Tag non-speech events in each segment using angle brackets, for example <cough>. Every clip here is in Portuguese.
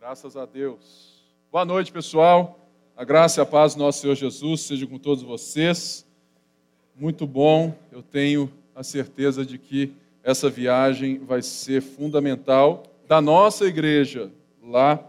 Graças a Deus. Boa noite, pessoal. A graça e a paz do nosso Senhor Jesus seja com todos vocês. Muito bom. Eu tenho a certeza de que essa viagem vai ser fundamental da nossa igreja lá,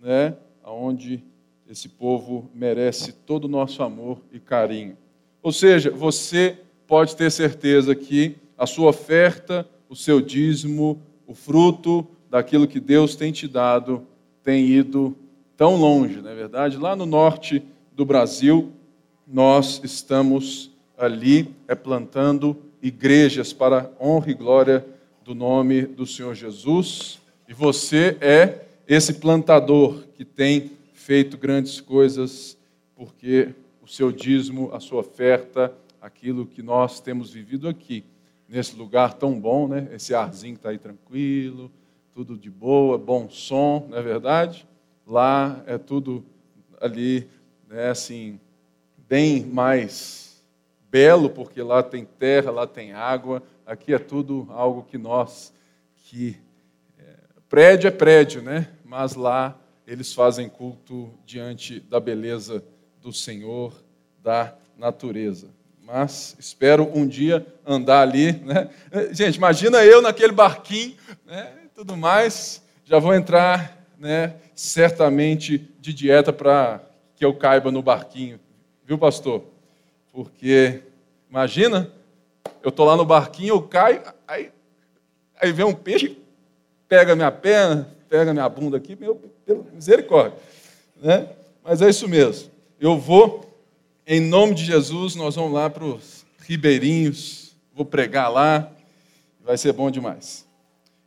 né, onde esse povo merece todo o nosso amor e carinho. Ou seja, você pode ter certeza que a sua oferta, o seu dízimo, o fruto daquilo que Deus tem te dado tem ido tão longe, não é verdade? Lá no norte do Brasil, nós estamos ali é plantando igrejas para honra e glória do nome do Senhor Jesus. E você é esse plantador que tem feito grandes coisas, porque o seu dízimo, a sua oferta, aquilo que nós temos vivido aqui, nesse lugar tão bom, né? Esse arzinho está aí tranquilo, tudo de boa, bom som, não é verdade? Lá é tudo ali, né, assim, bem mais belo, porque lá tem terra, lá tem água, aqui é tudo algo que nós, que é, prédio é prédio, né? Mas lá eles fazem culto diante da beleza do Senhor, da natureza mas espero um dia andar ali. Né? Gente, imagina eu naquele barquinho, né? Tudo mais, já vou entrar né, certamente de dieta para que eu caiba no barquinho, viu, pastor? Porque, imagina, eu estou lá no barquinho, eu caio, aí, aí vem um peixe, pega minha perna, pega minha bunda aqui, meu, pelo misericórdia. Né? Mas é isso mesmo. Eu vou em nome de Jesus, nós vamos lá para os ribeirinhos, vou pregar lá, vai ser bom demais.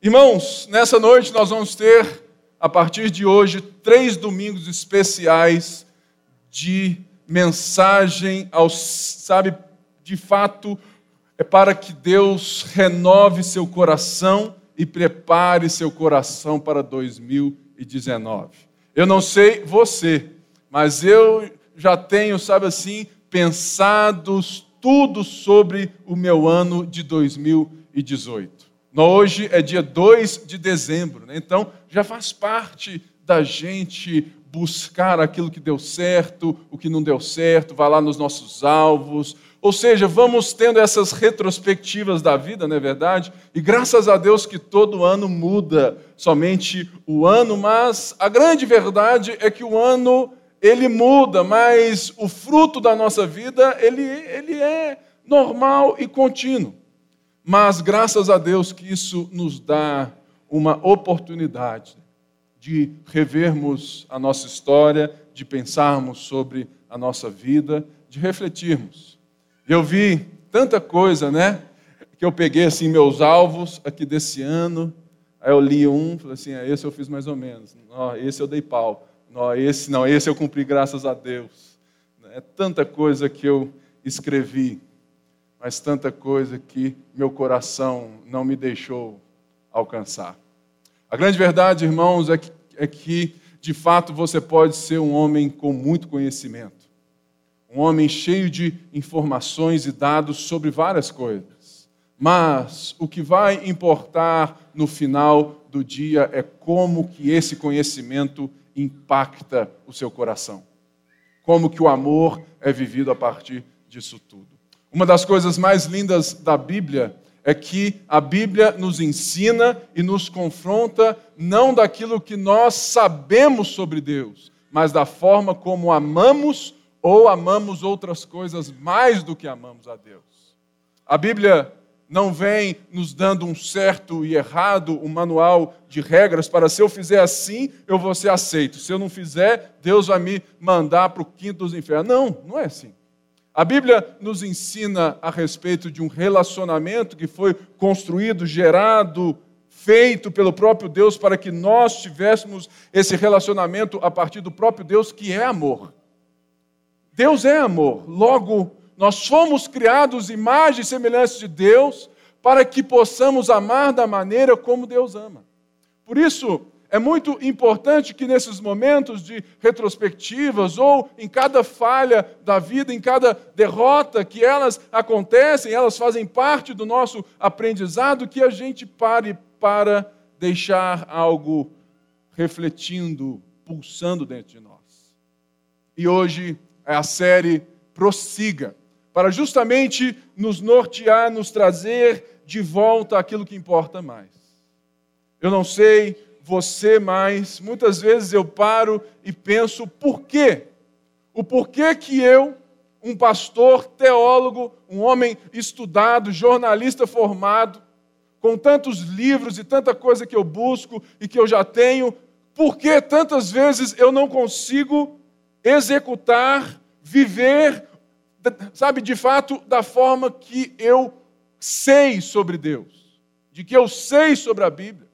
Irmãos, nessa noite nós vamos ter, a partir de hoje, três domingos especiais de mensagem sabe, de fato, é para que Deus renove seu coração e prepare seu coração para 2019. Eu não sei você, mas eu já tenho, sabe assim, pensado tudo sobre o meu ano de 2018. Hoje é dia 2 de dezembro, né? então já faz parte da gente buscar aquilo que deu certo, o que não deu certo, vai lá nos nossos alvos. Ou seja, vamos tendo essas retrospectivas da vida, não é verdade? E graças a Deus que todo ano muda somente o ano, mas a grande verdade é que o ano ele muda, mas o fruto da nossa vida, ele, ele é normal e contínuo. Mas graças a Deus que isso nos dá uma oportunidade de revermos a nossa história, de pensarmos sobre a nossa vida, de refletirmos. Eu vi tanta coisa, né? Que eu peguei assim meus alvos aqui desse ano. Aí eu li um, falei assim, ah, esse eu fiz mais ou menos. Oh, esse eu dei pau. Não, esse não, esse eu cumpri graças a Deus. É tanta coisa que eu escrevi, mas tanta coisa que meu coração não me deixou alcançar. A grande verdade, irmãos, é que, é que de fato você pode ser um homem com muito conhecimento, um homem cheio de informações e dados sobre várias coisas. Mas o que vai importar no final do dia é como que esse conhecimento impacta o seu coração. Como que o amor é vivido a partir disso tudo. Uma das coisas mais lindas da Bíblia é que a Bíblia nos ensina e nos confronta não daquilo que nós sabemos sobre Deus, mas da forma como amamos ou amamos outras coisas mais do que amamos a Deus. A Bíblia não vem nos dando um certo e errado, um manual de regras para se eu fizer assim, eu vou ser aceito. Se eu não fizer, Deus vai me mandar para o quinto dos infernos. Não, não é assim. A Bíblia nos ensina a respeito de um relacionamento que foi construído, gerado, feito pelo próprio Deus para que nós tivéssemos esse relacionamento a partir do próprio Deus, que é amor. Deus é amor. Logo, nós fomos criados imagem e semelhança de Deus para que possamos amar da maneira como Deus ama. Por isso, é muito importante que nesses momentos de retrospectivas ou em cada falha da vida, em cada derrota que elas acontecem, elas fazem parte do nosso aprendizado, que a gente pare para deixar algo refletindo, pulsando dentro de nós. E hoje é a série Prossiga, para justamente nos nortear, nos trazer de volta aquilo que importa mais. Eu não sei você, mas muitas vezes eu paro e penso por quê? O porquê que eu, um pastor, teólogo, um homem estudado, jornalista formado, com tantos livros e tanta coisa que eu busco e que eu já tenho, por que tantas vezes eu não consigo executar, viver, sabe, de fato, da forma que eu sei sobre Deus, de que eu sei sobre a Bíblia?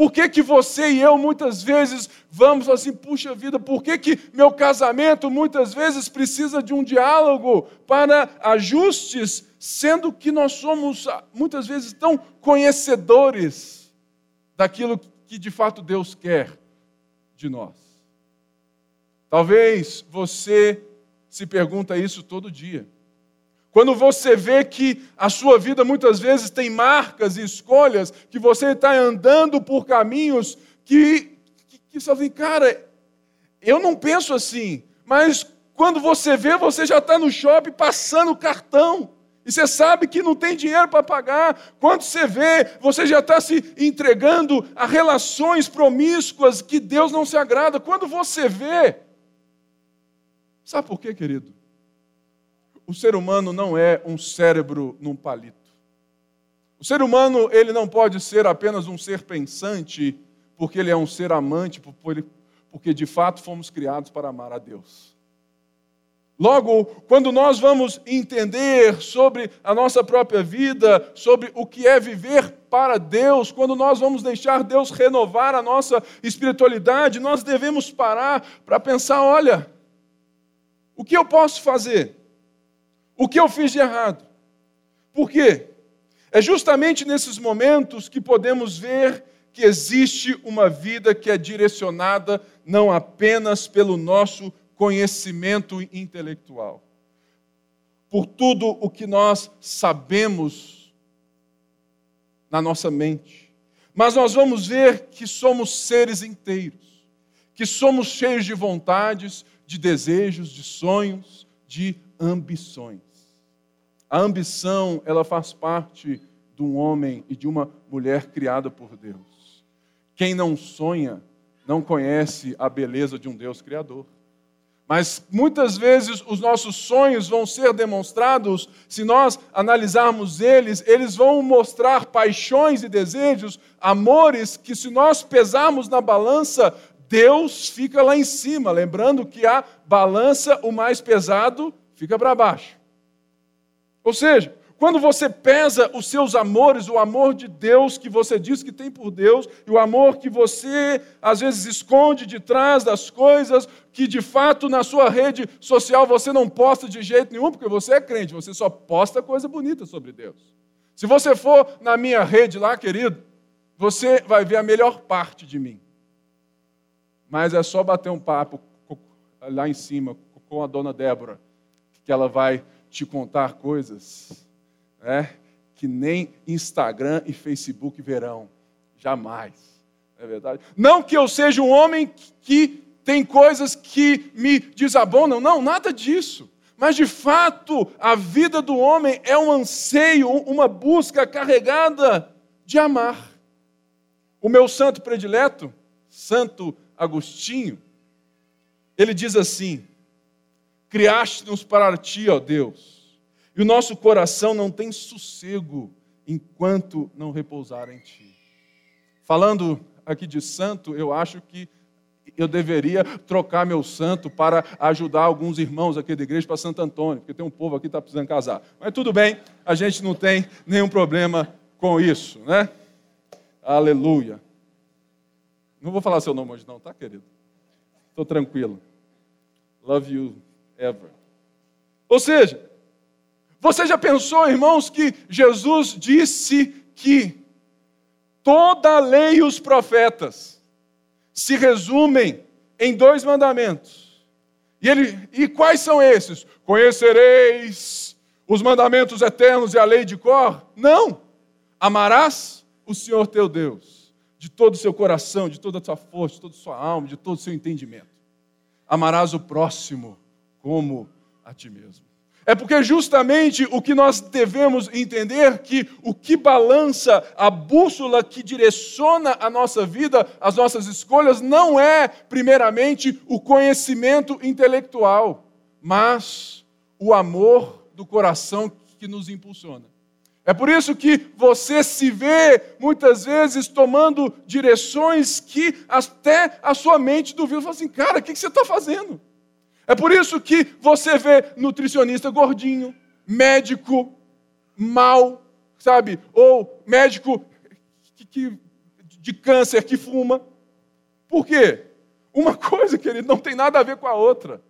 Por que, que você e eu muitas vezes vamos assim, puxa vida, por que, que meu casamento muitas vezes precisa de um diálogo para ajustes, sendo que nós somos ah, muitas vezes tão conhecedores daquilo que de fato Deus quer de nós? Talvez você se pergunta isso todo dia. Quando você vê que a sua vida muitas vezes tem marcas e escolhas, que você está andando por caminhos que, que, que você assim, cara, eu não penso assim, mas quando você vê, você já está no shopping passando cartão. E você sabe que não tem dinheiro para pagar. Quando você vê, você já está se entregando a relações promíscuas que Deus não se agrada. Quando você vê. Sabe por quê, querido? O ser humano não é um cérebro num palito. O ser humano, ele não pode ser apenas um ser pensante, porque ele é um ser amante, porque de fato fomos criados para amar a Deus. Logo, quando nós vamos entender sobre a nossa própria vida, sobre o que é viver para Deus, quando nós vamos deixar Deus renovar a nossa espiritualidade, nós devemos parar para pensar: olha, o que eu posso fazer? O que eu fiz de errado? Por quê? É justamente nesses momentos que podemos ver que existe uma vida que é direcionada não apenas pelo nosso conhecimento intelectual, por tudo o que nós sabemos na nossa mente, mas nós vamos ver que somos seres inteiros, que somos cheios de vontades, de desejos, de sonhos, de ambições. A ambição, ela faz parte de um homem e de uma mulher criada por Deus. Quem não sonha, não conhece a beleza de um Deus criador. Mas muitas vezes os nossos sonhos vão ser demonstrados, se nós analisarmos eles, eles vão mostrar paixões e desejos, amores que, se nós pesarmos na balança, Deus fica lá em cima. Lembrando que a balança, o mais pesado, fica para baixo. Ou seja, quando você pesa os seus amores, o amor de Deus que você diz que tem por Deus, e o amor que você às vezes esconde de trás das coisas que de fato na sua rede social você não posta de jeito nenhum, porque você é crente, você só posta coisa bonita sobre Deus. Se você for na minha rede lá, querido, você vai ver a melhor parte de mim. Mas é só bater um papo lá em cima com a dona Débora, que ela vai te contar coisas né, que nem Instagram e Facebook verão. Jamais. É verdade? Não que eu seja um homem que tem coisas que me desabonam, não, nada disso. Mas de fato, a vida do homem é um anseio, uma busca carregada de amar. O meu santo predileto, Santo Agostinho, ele diz assim: Criaste-nos para ti, ó Deus, e o nosso coração não tem sossego enquanto não repousar em ti. Falando aqui de santo, eu acho que eu deveria trocar meu santo para ajudar alguns irmãos aqui da igreja para Santo Antônio, porque tem um povo aqui que está precisando casar. Mas tudo bem, a gente não tem nenhum problema com isso, né? Aleluia. Não vou falar seu nome hoje, não, tá, querido? Estou tranquilo. Love you ever. Ou seja, você já pensou, irmãos, que Jesus disse que toda a lei e os profetas se resumem em dois mandamentos. E, ele, e quais são esses? Conhecereis os mandamentos eternos e a lei de cor? Não. Amarás o Senhor teu Deus de todo o seu coração, de toda a sua força, de toda a sua alma, de todo o seu entendimento. Amarás o próximo como a ti mesmo. É porque justamente o que nós devemos entender que o que balança a bússola que direciona a nossa vida, as nossas escolhas, não é primeiramente o conhecimento intelectual, mas o amor do coração que nos impulsiona. É por isso que você se vê muitas vezes tomando direções que até a sua mente duvida. Fala assim, cara, o que você está fazendo? É por isso que você vê nutricionista gordinho, médico mal, sabe? Ou médico que, que, de câncer que fuma. Por quê? Uma <laughs> coisa, querido, não tem nada a ver com a outra.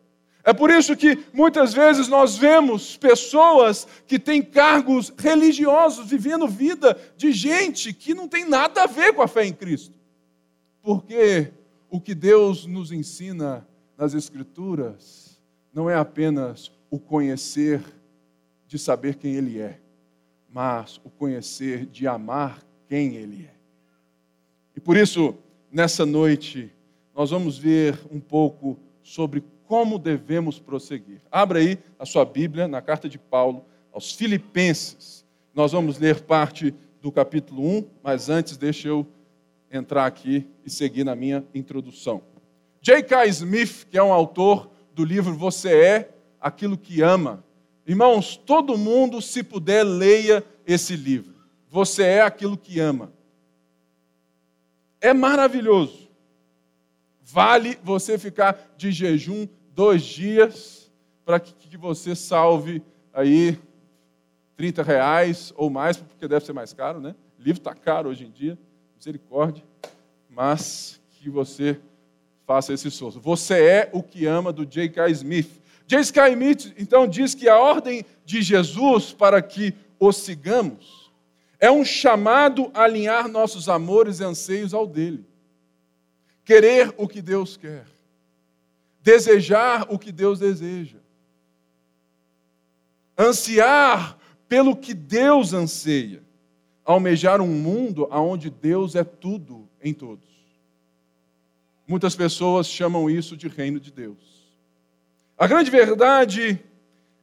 É por isso que muitas vezes nós vemos pessoas que têm cargos religiosos vivendo vida de gente que não tem nada a ver com a fé em Cristo. Porque o que Deus nos ensina nas Escrituras não é apenas o conhecer de saber quem Ele é, mas o conhecer de amar quem Ele é. E por isso, nessa noite, nós vamos ver um pouco sobre como devemos prosseguir. Abra aí a sua Bíblia na carta de Paulo aos Filipenses. Nós vamos ler parte do capítulo 1, mas antes deixa eu entrar aqui e seguir na minha introdução. J.K. Smith, que é um autor do livro Você é aquilo que ama. Irmãos, todo mundo, se puder, leia esse livro. Você é aquilo que ama. É maravilhoso. Vale você ficar de jejum dois dias para que você salve aí 30 reais ou mais, porque deve ser mais caro, né? O livro está caro hoje em dia, misericórdia, mas que você faça esse esforço. Você é o que ama do J.K. Smith. J.K. Smith, então, diz que a ordem de Jesus para que o sigamos é um chamado a alinhar nossos amores e anseios ao dele. Querer o que Deus quer. Desejar o que Deus deseja. Ansiar pelo que Deus anseia. Almejar um mundo onde Deus é tudo em todos. Muitas pessoas chamam isso de reino de Deus. A grande verdade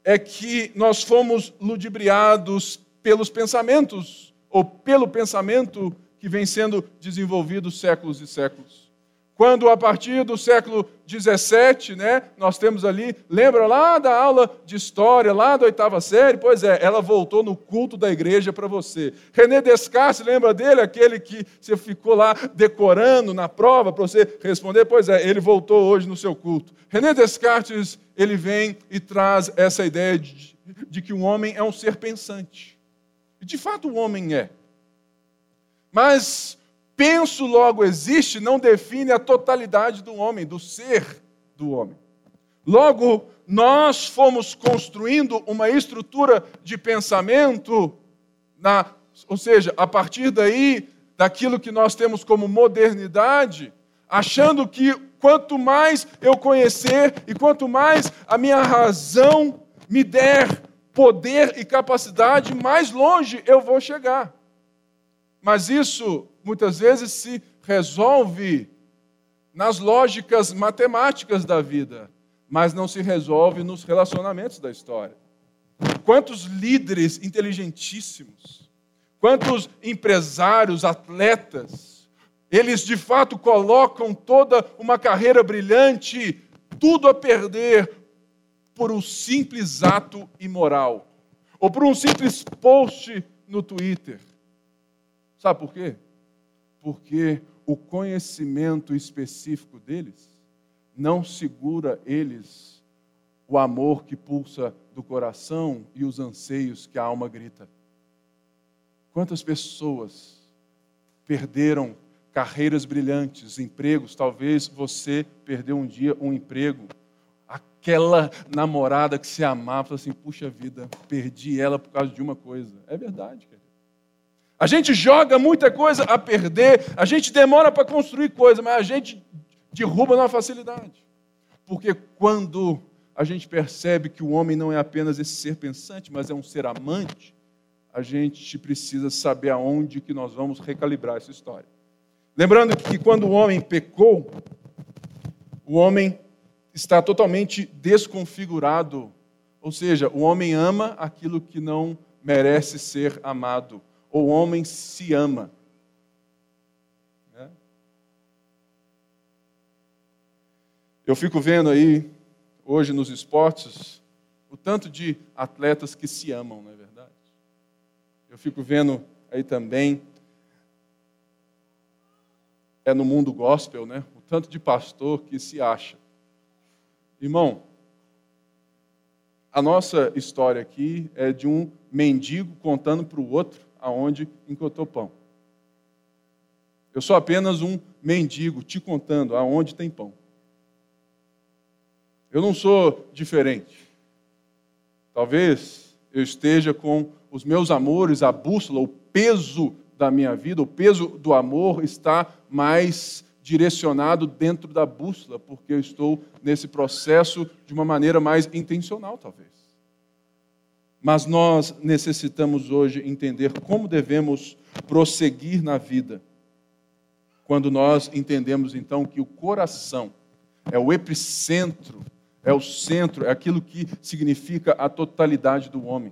é que nós fomos ludibriados pelos pensamentos, ou pelo pensamento que vem sendo desenvolvido séculos e séculos. Quando a partir do século 17, né, nós temos ali, lembra lá da aula de história, lá da oitava série? Pois é, ela voltou no culto da igreja para você. René Descartes, lembra dele, aquele que você ficou lá decorando na prova para você responder? Pois é, ele voltou hoje no seu culto. René Descartes, ele vem e traz essa ideia de, de que o homem é um ser pensante. E de fato o homem é. Mas penso logo existe não define a totalidade do homem, do ser do homem. Logo, nós fomos construindo uma estrutura de pensamento, na, ou seja, a partir daí, daquilo que nós temos como modernidade, achando que quanto mais eu conhecer e quanto mais a minha razão me der poder e capacidade, mais longe eu vou chegar. Mas isso muitas vezes se resolve nas lógicas matemáticas da vida, mas não se resolve nos relacionamentos da história. Quantos líderes inteligentíssimos, quantos empresários, atletas, eles de fato colocam toda uma carreira brilhante, tudo a perder por um simples ato imoral, ou por um simples post no Twitter. Sabe por quê? Porque o conhecimento específico deles não segura eles o amor que pulsa do coração e os anseios que a alma grita. Quantas pessoas perderam carreiras brilhantes, empregos? Talvez você perdeu um dia um emprego. Aquela namorada que se amava, assim, puxa vida, perdi ela por causa de uma coisa. É verdade, cara. A gente joga muita coisa a perder, a gente demora para construir coisa, mas a gente derruba na facilidade. Porque quando a gente percebe que o homem não é apenas esse ser pensante, mas é um ser amante, a gente precisa saber aonde que nós vamos recalibrar essa história. Lembrando que quando o homem pecou, o homem está totalmente desconfigurado. Ou seja, o homem ama aquilo que não merece ser amado. O homem se ama. Eu fico vendo aí, hoje nos esportes, o tanto de atletas que se amam, não é verdade? Eu fico vendo aí também, é no mundo gospel, né? O tanto de pastor que se acha. Irmão, a nossa história aqui é de um mendigo contando para o outro aonde encontrou pão. Eu sou apenas um mendigo te contando aonde tem pão. Eu não sou diferente. Talvez eu esteja com os meus amores, a bússola, o peso da minha vida, o peso do amor está mais direcionado dentro da bússola, porque eu estou nesse processo de uma maneira mais intencional, talvez. Mas nós necessitamos hoje entender como devemos prosseguir na vida, quando nós entendemos então que o coração é o epicentro, é o centro, é aquilo que significa a totalidade do homem.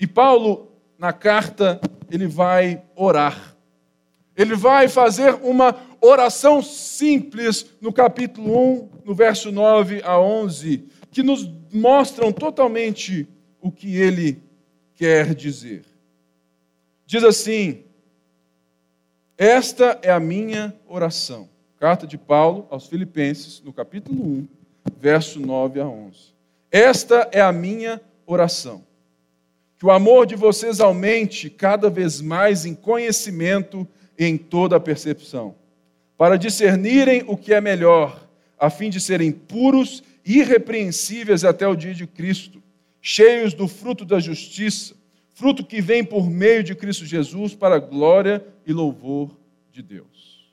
E Paulo, na carta, ele vai orar. Ele vai fazer uma oração simples no capítulo 1, no verso 9 a 11, que nos mostram totalmente o que ele quer dizer. Diz assim: Esta é a minha oração. Carta de Paulo aos Filipenses, no capítulo 1, verso 9 a 11. Esta é a minha oração. Que o amor de vocês aumente cada vez mais em conhecimento e em toda a percepção para discernirem o que é melhor, a fim de serem puros e irrepreensíveis até o dia de Cristo, cheios do fruto da justiça, fruto que vem por meio de Cristo Jesus para a glória e louvor de Deus.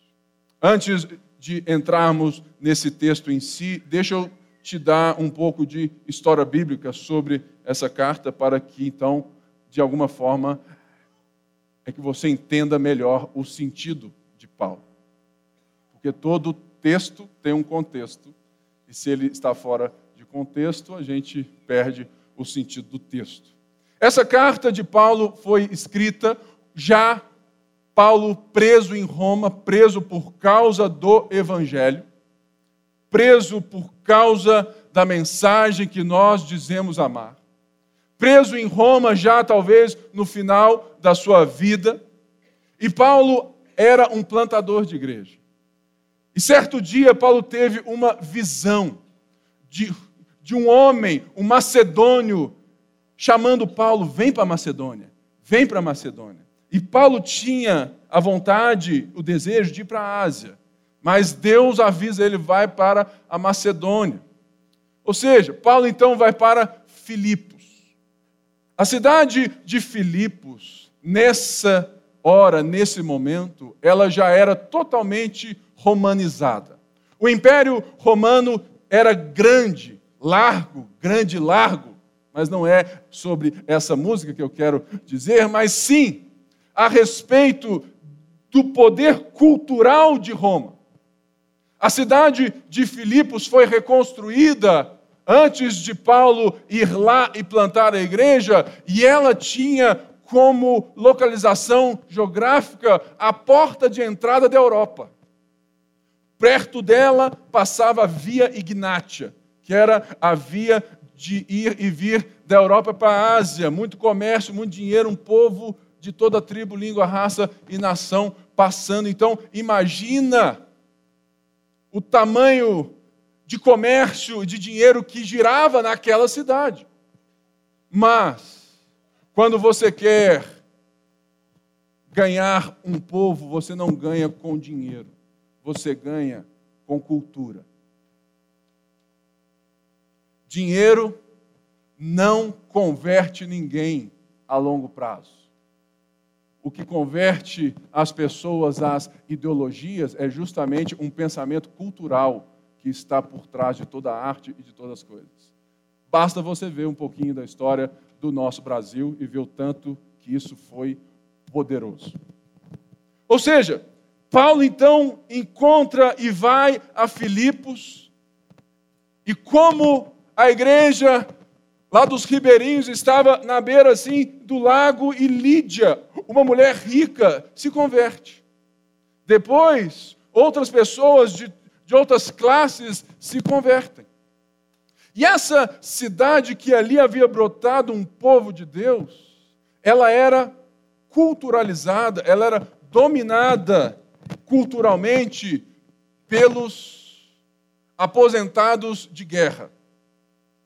Antes de entrarmos nesse texto em si, deixa eu te dar um pouco de história bíblica sobre essa carta para que então, de alguma forma, é que você entenda melhor o sentido de Paulo porque todo texto tem um contexto, e se ele está fora de contexto, a gente perde o sentido do texto. Essa carta de Paulo foi escrita já Paulo preso em Roma, preso por causa do evangelho, preso por causa da mensagem que nós dizemos amar. Preso em Roma já talvez no final da sua vida, e Paulo era um plantador de igreja. E certo dia, Paulo teve uma visão de, de um homem, um macedônio, chamando Paulo: vem para Macedônia, vem para Macedônia. E Paulo tinha a vontade, o desejo de ir para a Ásia, mas Deus avisa ele: vai para a Macedônia. Ou seja, Paulo então vai para Filipos. A cidade de Filipos, nessa hora, nesse momento, ela já era totalmente romanizada. O Império Romano era grande, largo, grande, largo, mas não é sobre essa música que eu quero dizer, mas sim a respeito do poder cultural de Roma. A cidade de Filipos foi reconstruída antes de Paulo ir lá e plantar a igreja, e ela tinha como localização geográfica a porta de entrada da Europa. Perto dela passava a Via Ignátia, que era a via de ir e vir da Europa para a Ásia. Muito comércio, muito dinheiro, um povo de toda tribo, língua, raça e nação passando. Então, imagina o tamanho de comércio de dinheiro que girava naquela cidade. Mas, quando você quer ganhar um povo, você não ganha com dinheiro você ganha com cultura. Dinheiro não converte ninguém a longo prazo. O que converte as pessoas às ideologias é justamente um pensamento cultural que está por trás de toda a arte e de todas as coisas. Basta você ver um pouquinho da história do nosso Brasil e ver o tanto que isso foi poderoso. Ou seja, Paulo então encontra e vai a Filipos, e como a igreja lá dos ribeirinhos estava na beira assim do lago, e Lídia, uma mulher rica, se converte. Depois, outras pessoas de, de outras classes se convertem. E essa cidade que ali havia brotado um povo de Deus, ela era culturalizada, ela era dominada culturalmente pelos aposentados de guerra.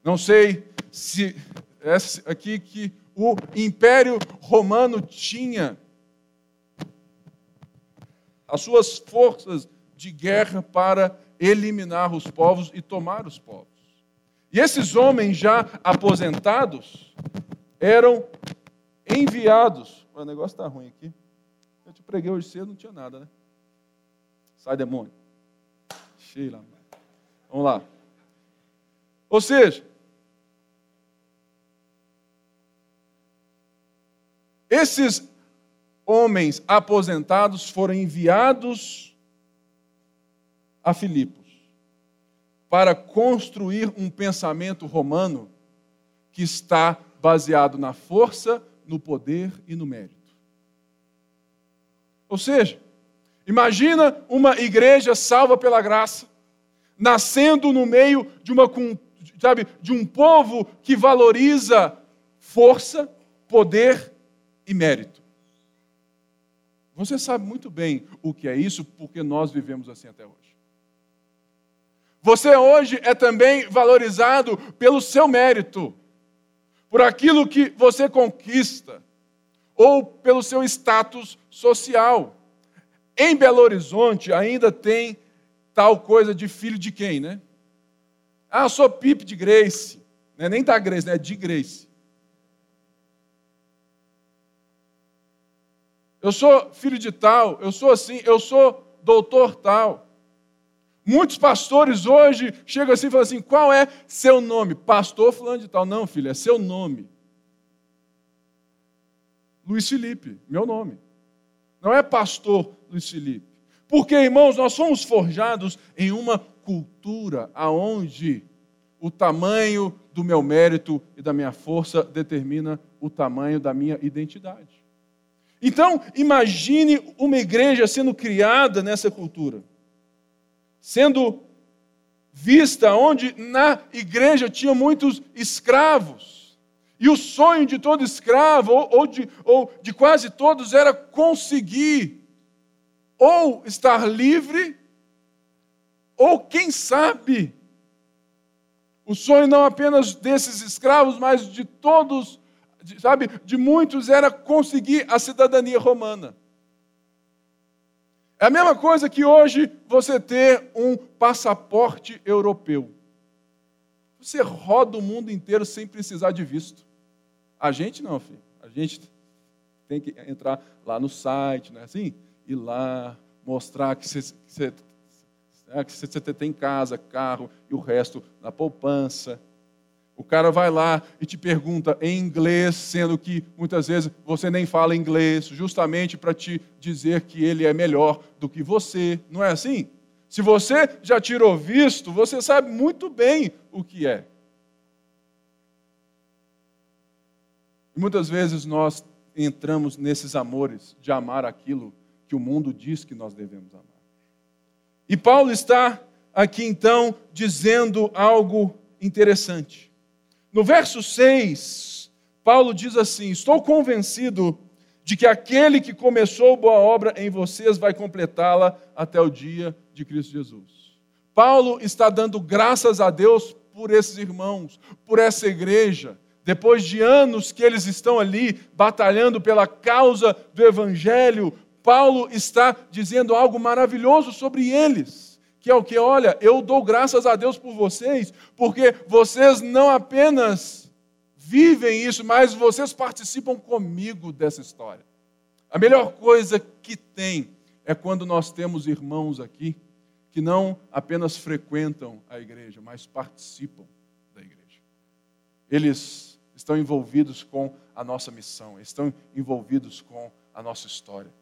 Não sei se é aqui que o Império Romano tinha as suas forças de guerra para eliminar os povos e tomar os povos. E esses homens já aposentados eram enviados. O negócio está ruim aqui. Eu te preguei hoje cedo, não tinha nada, né? Sai, demônio. Sheila. Vamos lá. Ou seja, esses homens aposentados foram enviados a Filipos para construir um pensamento romano que está baseado na força, no poder e no mérito. Ou seja, imagina uma igreja salva pela graça, nascendo no meio de uma sabe, de um povo que valoriza força, poder e mérito. Você sabe muito bem o que é isso, porque nós vivemos assim até hoje. Você hoje é também valorizado pelo seu mérito, por aquilo que você conquista, ou pelo seu status social. Em Belo Horizonte ainda tem tal coisa de filho de quem, né? Ah, sou Pipe de Grace. É nem da Grace, né? é de Grace. Eu sou filho de tal, eu sou assim, eu sou doutor tal. Muitos pastores hoje chegam assim e falam assim: qual é seu nome? Pastor fulano de tal. Não, filho, é seu nome. Luiz Felipe, meu nome. Não é pastor Luiz Felipe. Porque, irmãos, nós somos forjados em uma cultura aonde o tamanho do meu mérito e da minha força determina o tamanho da minha identidade. Então, imagine uma igreja sendo criada nessa cultura sendo vista onde na igreja tinha muitos escravos. E o sonho de todo escravo, ou, ou, de, ou de quase todos, era conseguir ou estar livre, ou quem sabe, o sonho não apenas desses escravos, mas de todos, sabe, de muitos, era conseguir a cidadania romana. É a mesma coisa que hoje você ter um passaporte europeu. Você roda o mundo inteiro sem precisar de visto. A gente não, filho. A gente tem que entrar lá no site, não é assim? Ir lá, mostrar que você, que você, né, que você tem casa, carro e o resto na poupança. O cara vai lá e te pergunta em inglês, sendo que muitas vezes você nem fala inglês, justamente para te dizer que ele é melhor do que você. Não é assim? Se você já tirou visto, você sabe muito bem o que é. E muitas vezes nós entramos nesses amores de amar aquilo que o mundo diz que nós devemos amar. E Paulo está aqui então dizendo algo interessante. No verso 6, Paulo diz assim: Estou convencido de que aquele que começou boa obra em vocês vai completá-la até o dia de Cristo Jesus. Paulo está dando graças a Deus por esses irmãos, por essa igreja. Depois de anos que eles estão ali batalhando pela causa do Evangelho, Paulo está dizendo algo maravilhoso sobre eles que é o que? Olha, eu dou graças a Deus por vocês, porque vocês não apenas vivem isso, mas vocês participam comigo dessa história. A melhor coisa que tem é quando nós temos irmãos aqui que não apenas frequentam a igreja, mas participam da igreja. Eles estão envolvidos com a nossa missão, estão envolvidos com a nossa história.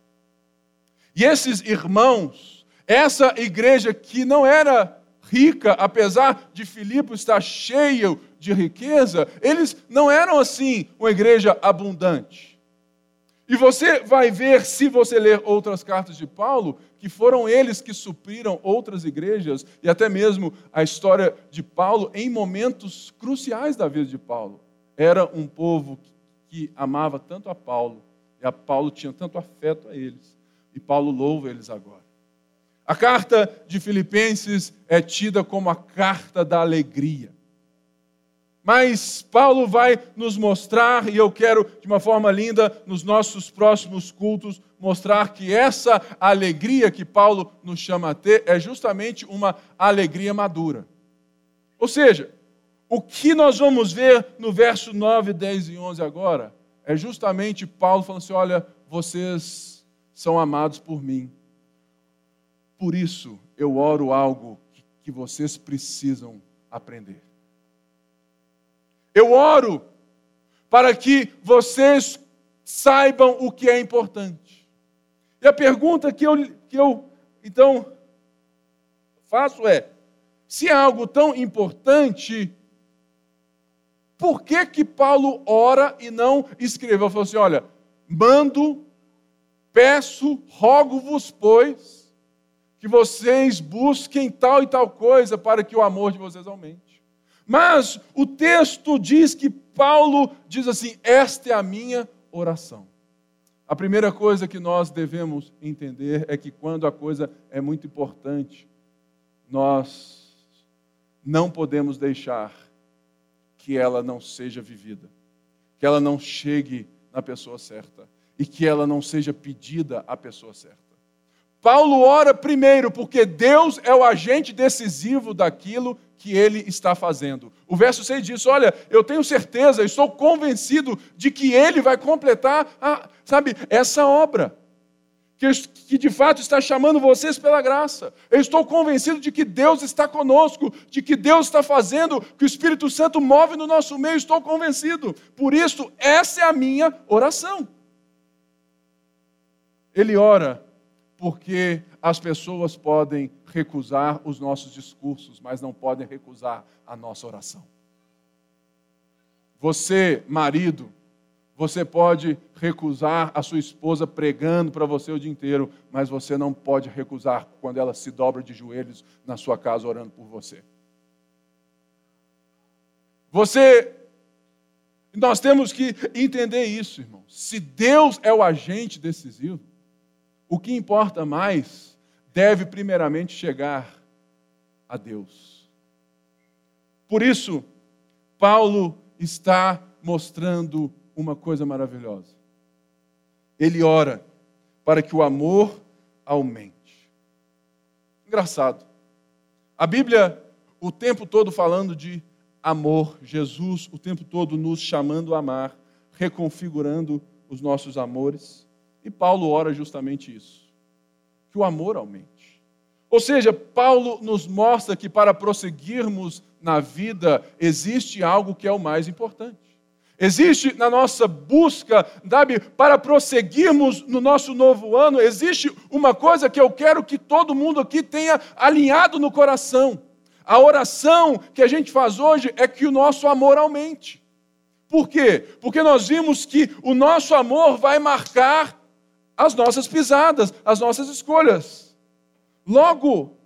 E esses irmãos, essa igreja que não era rica, apesar de Filipe estar cheio de riqueza, eles não eram assim uma igreja abundante. E você vai ver, se você ler outras cartas de Paulo, que foram eles que supriram outras igrejas e até mesmo a história de Paulo em momentos cruciais da vida de Paulo. Era um povo que amava tanto a Paulo e a Paulo tinha tanto afeto a eles. E Paulo louva eles agora. A carta de Filipenses é tida como a carta da alegria. Mas Paulo vai nos mostrar, e eu quero, de uma forma linda, nos nossos próximos cultos, mostrar que essa alegria que Paulo nos chama a ter é justamente uma alegria madura. Ou seja, o que nós vamos ver no verso 9, 10 e 11 agora é justamente Paulo falando assim: olha, vocês são amados por mim. Por isso eu oro algo que vocês precisam aprender. Eu oro para que vocês saibam o que é importante. E a pergunta que eu, que eu então faço é: se é algo tão importante, por que que Paulo ora e não escreveu? Falou assim: olha, mando, peço, rogo-vos, pois, que vocês busquem tal e tal coisa para que o amor de vocês aumente. Mas o texto diz que Paulo diz assim: Esta é a minha oração. A primeira coisa que nós devemos entender é que quando a coisa é muito importante, nós não podemos deixar que ela não seja vivida, que ela não chegue na pessoa certa e que ela não seja pedida à pessoa certa. Paulo ora primeiro porque Deus é o agente decisivo daquilo que ele está fazendo. O verso 6 diz: Olha, eu tenho certeza, estou convencido de que ele vai completar, a, sabe, essa obra. Que, que de fato está chamando vocês pela graça. Eu estou convencido de que Deus está conosco, de que Deus está fazendo, que o Espírito Santo move no nosso meio, estou convencido. Por isso, essa é a minha oração. Ele ora porque as pessoas podem recusar os nossos discursos, mas não podem recusar a nossa oração. Você, marido, você pode recusar a sua esposa pregando para você o dia inteiro, mas você não pode recusar quando ela se dobra de joelhos na sua casa orando por você. Você nós temos que entender isso, irmão. Se Deus é o agente decisivo, o que importa mais deve primeiramente chegar a Deus. Por isso, Paulo está mostrando uma coisa maravilhosa. Ele ora para que o amor aumente. Engraçado. A Bíblia, o tempo todo falando de amor, Jesus, o tempo todo nos chamando a amar, reconfigurando os nossos amores. E Paulo ora justamente isso: que o amor aumente. Ou seja, Paulo nos mostra que para prosseguirmos na vida existe algo que é o mais importante. Existe na nossa busca, sabe, para prosseguirmos no nosso novo ano, existe uma coisa que eu quero que todo mundo aqui tenha alinhado no coração. A oração que a gente faz hoje é que o nosso amor aumente. Por quê? Porque nós vimos que o nosso amor vai marcar as nossas pisadas, as nossas escolhas. Logo,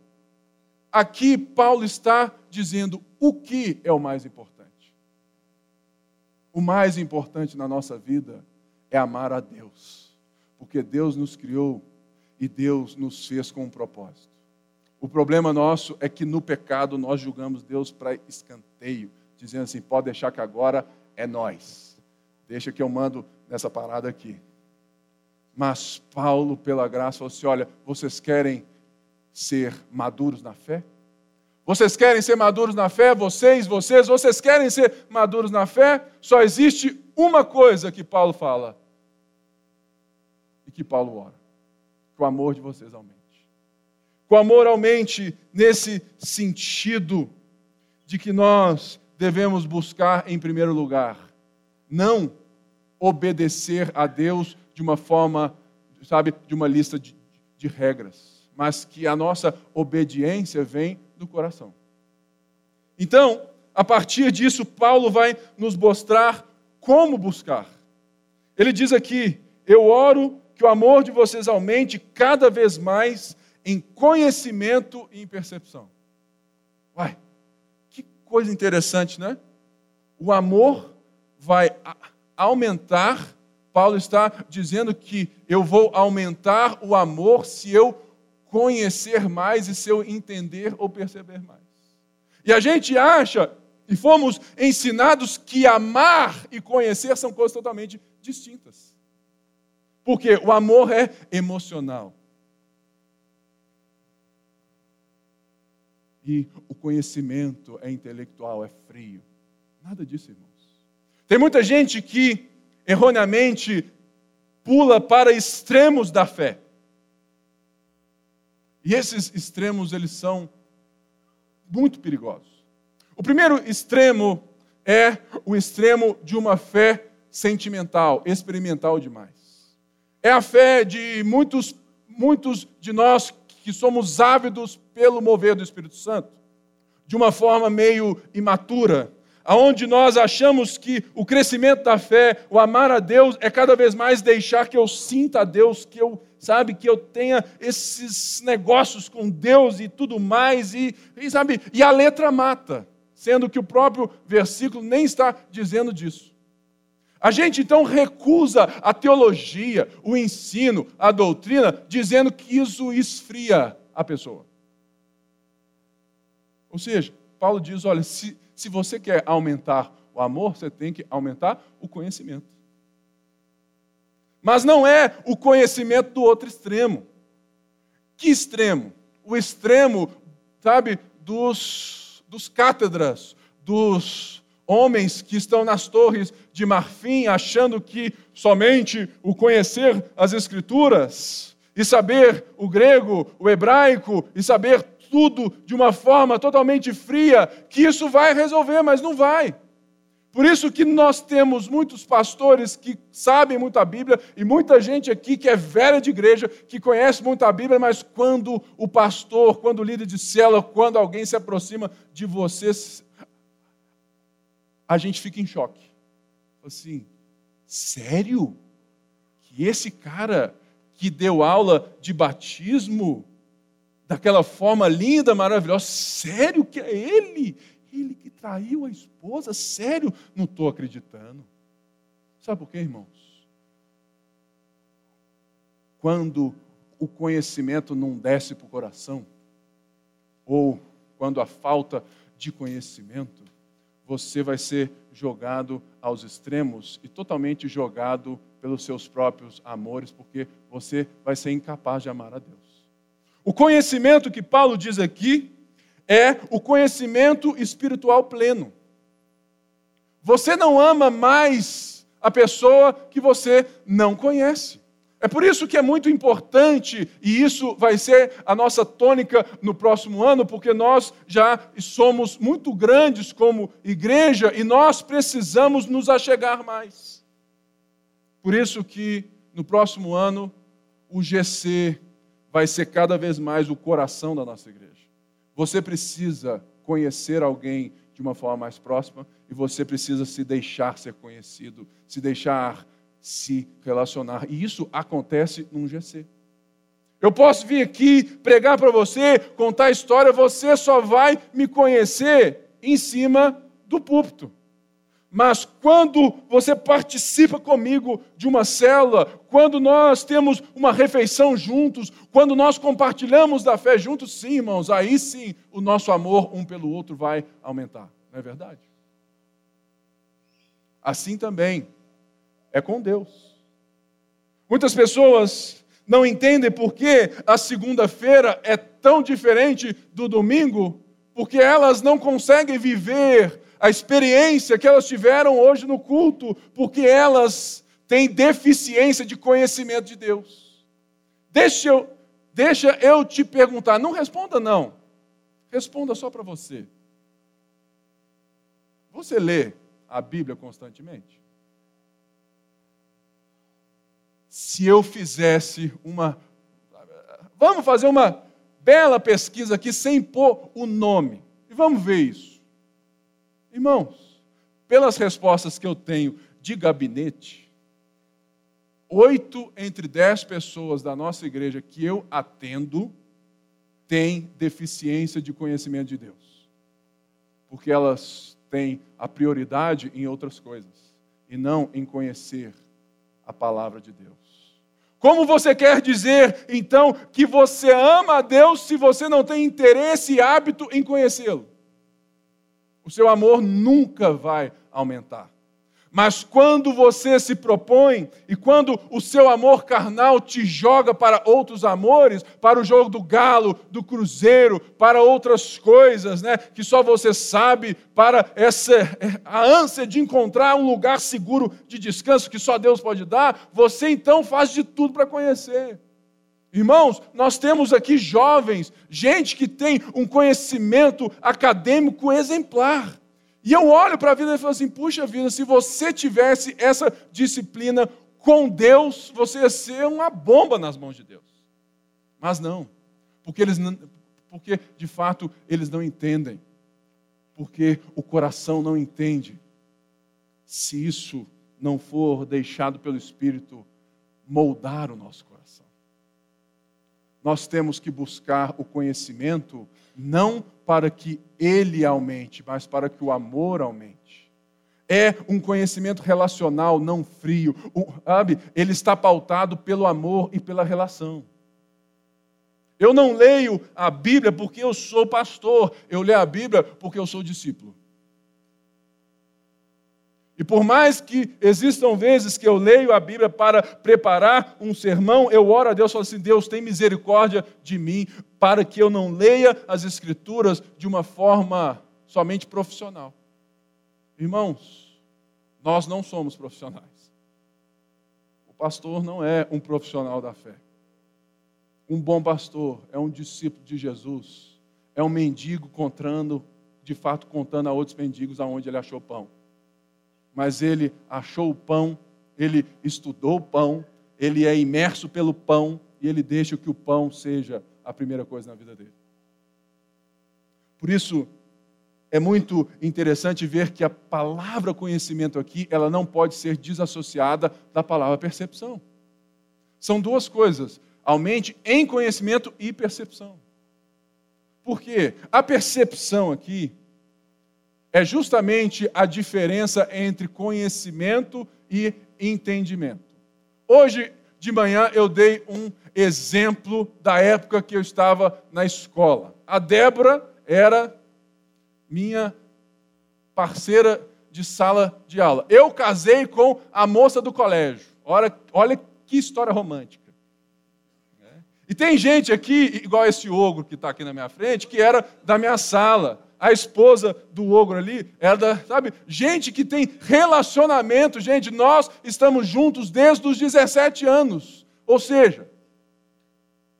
aqui Paulo está dizendo o que é o mais importante. O mais importante na nossa vida é amar a Deus, porque Deus nos criou e Deus nos fez com um propósito. O problema nosso é que no pecado nós julgamos Deus para escanteio, dizendo assim: pode deixar que agora é nós. Deixa que eu mando nessa parada aqui. Mas Paulo, pela graça, falou assim: olha, vocês querem ser maduros na fé? Vocês querem ser maduros na fé? Vocês, vocês, vocês querem ser maduros na fé? Só existe uma coisa que Paulo fala e que Paulo ora: que o amor de vocês aumente. Que o amor aumente nesse sentido de que nós devemos buscar, em primeiro lugar, não obedecer a Deus de uma forma, sabe, de uma lista de, de regras, mas que a nossa obediência vem do coração. Então, a partir disso, Paulo vai nos mostrar como buscar. Ele diz aqui: Eu oro que o amor de vocês aumente cada vez mais em conhecimento e em percepção. Uai, que coisa interessante, né? O amor vai aumentar. Paulo está dizendo que eu vou aumentar o amor se eu conhecer mais e se eu entender ou perceber mais. E a gente acha e fomos ensinados que amar e conhecer são coisas totalmente distintas. Porque o amor é emocional. E o conhecimento é intelectual, é frio. Nada disso, irmãos. Tem muita gente que erroneamente pula para extremos da fé. E esses extremos eles são muito perigosos. O primeiro extremo é o extremo de uma fé sentimental, experimental demais. É a fé de muitos, muitos de nós que somos ávidos pelo mover do Espírito Santo, de uma forma meio imatura, aonde nós achamos que o crescimento da fé, o amar a Deus é cada vez mais deixar que eu sinta a Deus, que eu, sabe, que eu tenha esses negócios com Deus e tudo mais e, e sabe, e a letra mata, sendo que o próprio versículo nem está dizendo disso. A gente então recusa a teologia, o ensino, a doutrina, dizendo que isso esfria a pessoa. Ou seja, Paulo diz: olha, se, se você quer aumentar o amor, você tem que aumentar o conhecimento. Mas não é o conhecimento do outro extremo. Que extremo? O extremo, sabe, dos, dos cátedras, dos homens que estão nas torres de marfim achando que somente o conhecer as Escrituras e saber o grego, o hebraico e saber tudo de uma forma totalmente fria, que isso vai resolver, mas não vai. Por isso que nós temos muitos pastores que sabem muito a Bíblia e muita gente aqui que é velha de igreja, que conhece muito a Bíblia, mas quando o pastor, quando o líder de célula, quando alguém se aproxima de você, a gente fica em choque. Assim, sério? Que esse cara que deu aula de batismo daquela forma linda, maravilhosa, sério que é ele? Ele que traiu a esposa? Sério? Não estou acreditando. Sabe por quê, irmãos? Quando o conhecimento não desce para o coração, ou quando a falta de conhecimento você vai ser jogado aos extremos e totalmente jogado pelos seus próprios amores, porque você vai ser incapaz de amar a Deus. O conhecimento que Paulo diz aqui é o conhecimento espiritual pleno. Você não ama mais a pessoa que você não conhece. É por isso que é muito importante, e isso vai ser a nossa tônica no próximo ano, porque nós já somos muito grandes como igreja e nós precisamos nos achegar mais. Por isso que no próximo ano o GC vai ser cada vez mais o coração da nossa igreja. Você precisa conhecer alguém de uma forma mais próxima e você precisa se deixar ser conhecido, se deixar se relacionar. E isso acontece num GC. Eu posso vir aqui pregar para você, contar a história, você só vai me conhecer em cima do púlpito. Mas quando você participa comigo de uma célula, quando nós temos uma refeição juntos, quando nós compartilhamos da fé juntos, sim, irmãos, aí sim o nosso amor um pelo outro vai aumentar. Não é verdade? Assim também é com Deus. Muitas pessoas não entendem por que a segunda-feira é tão diferente do domingo, porque elas não conseguem viver a experiência que elas tiveram hoje no culto, porque elas têm deficiência de conhecimento de Deus. Deixa eu, deixa eu te perguntar, não responda não. Responda só para você. Você lê a Bíblia constantemente? se eu fizesse uma. Vamos fazer uma bela pesquisa aqui sem pôr o nome. E vamos ver isso. Irmãos, pelas respostas que eu tenho de gabinete, oito entre dez pessoas da nossa igreja que eu atendo têm deficiência de conhecimento de Deus. Porque elas têm a prioridade em outras coisas e não em conhecer a palavra de Deus. Como você quer dizer, então, que você ama a Deus se você não tem interesse e hábito em conhecê-lo? O seu amor nunca vai aumentar. Mas quando você se propõe e quando o seu amor carnal te joga para outros amores, para o jogo do galo, do cruzeiro, para outras coisas, né, que só você sabe, para essa a ânsia de encontrar um lugar seguro de descanso que só Deus pode dar, você então faz de tudo para conhecer. Irmãos, nós temos aqui jovens, gente que tem um conhecimento acadêmico exemplar. E eu olho para a vida e falo assim: puxa vida, se você tivesse essa disciplina com Deus, você ia ser uma bomba nas mãos de Deus. Mas não, porque eles não, porque de fato eles não entendem, porque o coração não entende. Se isso não for deixado pelo Espírito moldar o nosso coração, nós temos que buscar o conhecimento não para que ele aumente, mas para que o amor aumente. É um conhecimento relacional, não frio. O, sabe? Ele está pautado pelo amor e pela relação. Eu não leio a Bíblia porque eu sou pastor, eu leio a Bíblia porque eu sou discípulo. E por mais que existam vezes que eu leio a Bíblia para preparar um sermão, eu oro a Deus e falo assim: Deus, tem misericórdia de mim, para que eu não leia as Escrituras de uma forma somente profissional. Irmãos, nós não somos profissionais. O pastor não é um profissional da fé. Um bom pastor é um discípulo de Jesus, é um mendigo contando, de fato, contando a outros mendigos aonde ele achou pão mas ele achou o pão, ele estudou o pão, ele é imerso pelo pão e ele deixa que o pão seja a primeira coisa na vida dele. Por isso, é muito interessante ver que a palavra conhecimento aqui, ela não pode ser desassociada da palavra percepção. São duas coisas, aumente em conhecimento e percepção. Por quê? A percepção aqui, é justamente a diferença entre conhecimento e entendimento. Hoje de manhã eu dei um exemplo da época que eu estava na escola. A Débora era minha parceira de sala de aula. Eu casei com a moça do colégio. Olha, olha que história romântica. E tem gente aqui, igual esse ogro que está aqui na minha frente, que era da minha sala a esposa do ogro ali, era, sabe, gente que tem relacionamento, gente, nós estamos juntos desde os 17 anos. Ou seja,